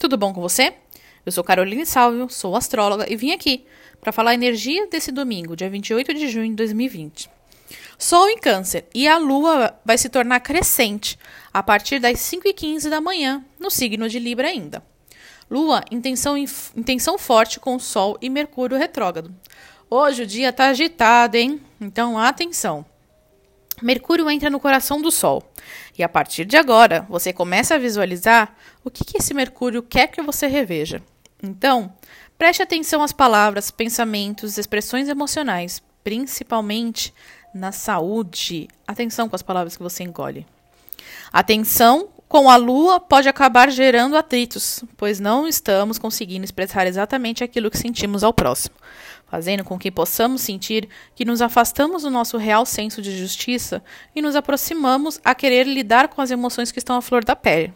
tudo bom com você? Eu sou Caroline Salvio, sou astróloga e vim aqui para falar a energia desse domingo, dia 28 de junho de 2020. Sol em Câncer e a Lua vai se tornar crescente a partir das 5h15 da manhã, no signo de Libra ainda. Lua, intenção, intenção forte com Sol e Mercúrio retrógrado. Hoje o dia está agitado, hein? Então atenção! Mercúrio entra no coração do Sol. E a partir de agora, você começa a visualizar o que, que esse Mercúrio quer que você reveja. Então, preste atenção às palavras, pensamentos, expressões emocionais, principalmente na saúde. Atenção com as palavras que você engole. Atenção com a Lua pode acabar gerando atritos, pois não estamos conseguindo expressar exatamente aquilo que sentimos ao próximo fazendo com que possamos sentir que nos afastamos do nosso real senso de justiça e nos aproximamos a querer lidar com as emoções que estão à flor da pele.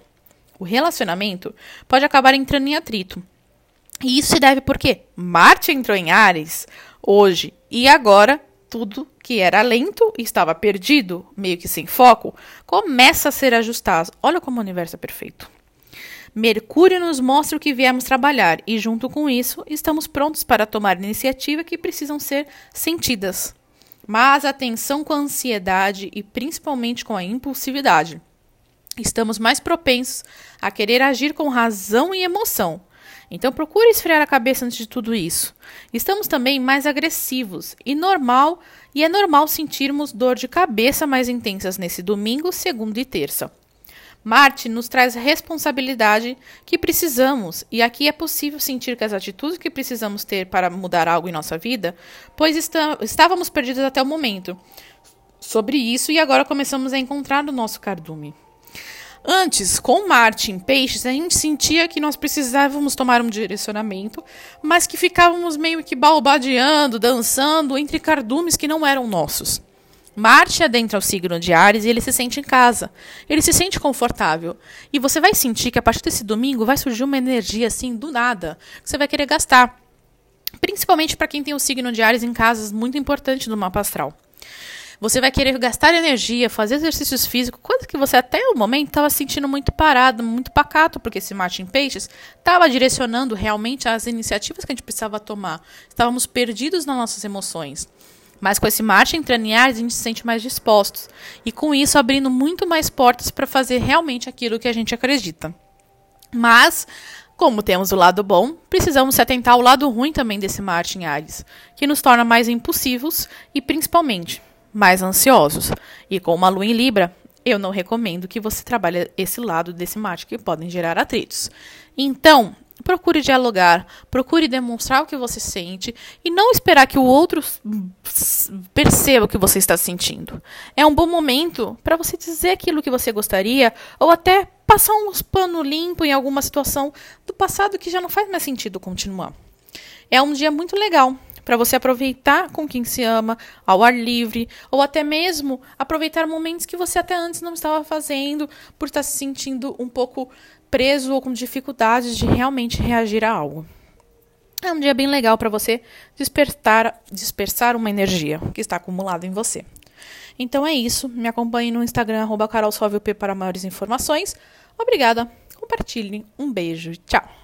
O relacionamento pode acabar entrando em atrito. E isso se deve porque Marte entrou em Ares hoje e agora tudo que era lento e estava perdido, meio que sem foco, começa a ser ajustado. Olha como o universo é perfeito. Mercúrio nos mostra o que viemos trabalhar e, junto com isso, estamos prontos para tomar iniciativa que precisam ser sentidas. Mas atenção com a ansiedade e principalmente com a impulsividade. Estamos mais propensos a querer agir com razão e emoção. Então procure esfriar a cabeça antes de tudo isso. Estamos também mais agressivos e normal, e é normal sentirmos dor de cabeça mais intensas nesse domingo, segunda e terça. Marte nos traz responsabilidade que precisamos, e aqui é possível sentir que as atitudes que precisamos ter para mudar algo em nossa vida, pois estávamos perdidos até o momento sobre isso e agora começamos a encontrar o nosso cardume. Antes, com Marte em peixes, a gente sentia que nós precisávamos tomar um direcionamento, mas que ficávamos meio que balbadeando, dançando entre cardumes que não eram nossos. Marte adentra o signo de Ares e ele se sente em casa. Ele se sente confortável. E você vai sentir que a partir desse domingo vai surgir uma energia assim do nada, que você vai querer gastar. Principalmente para quem tem o signo de Ares em casas muito importante no mapa astral. Você vai querer gastar energia, fazer exercícios físicos, coisa que você até o momento estava sentindo muito parado, muito pacato, porque esse Marte em Peixes estava direcionando realmente as iniciativas que a gente precisava tomar. Estávamos perdidos nas nossas emoções. Mas com esse em Ares, a gente se sente mais dispostos. E com isso, abrindo muito mais portas para fazer realmente aquilo que a gente acredita. Mas, como temos o lado bom, precisamos se atentar ao lado ruim também desse Marte em Ares, que nos torna mais impulsivos e, principalmente, mais ansiosos. E com uma lua em Libra, eu não recomendo que você trabalhe esse lado desse Marte que podem gerar atritos. Então, Procure dialogar, procure demonstrar o que você sente e não esperar que o outro perceba o que você está sentindo. É um bom momento para você dizer aquilo que você gostaria ou até passar uns pano limpo em alguma situação do passado que já não faz mais sentido continuar. É um dia muito legal para você aproveitar com quem se ama, ao ar livre, ou até mesmo aproveitar momentos que você até antes não estava fazendo por estar se sentindo um pouco preso ou com dificuldades de realmente reagir a algo. É um dia bem legal para você despertar, dispersar uma energia que está acumulada em você. Então é isso. Me acompanhe no Instagram, carolsolvep para maiores informações. Obrigada. Compartilhem. Um beijo. Tchau.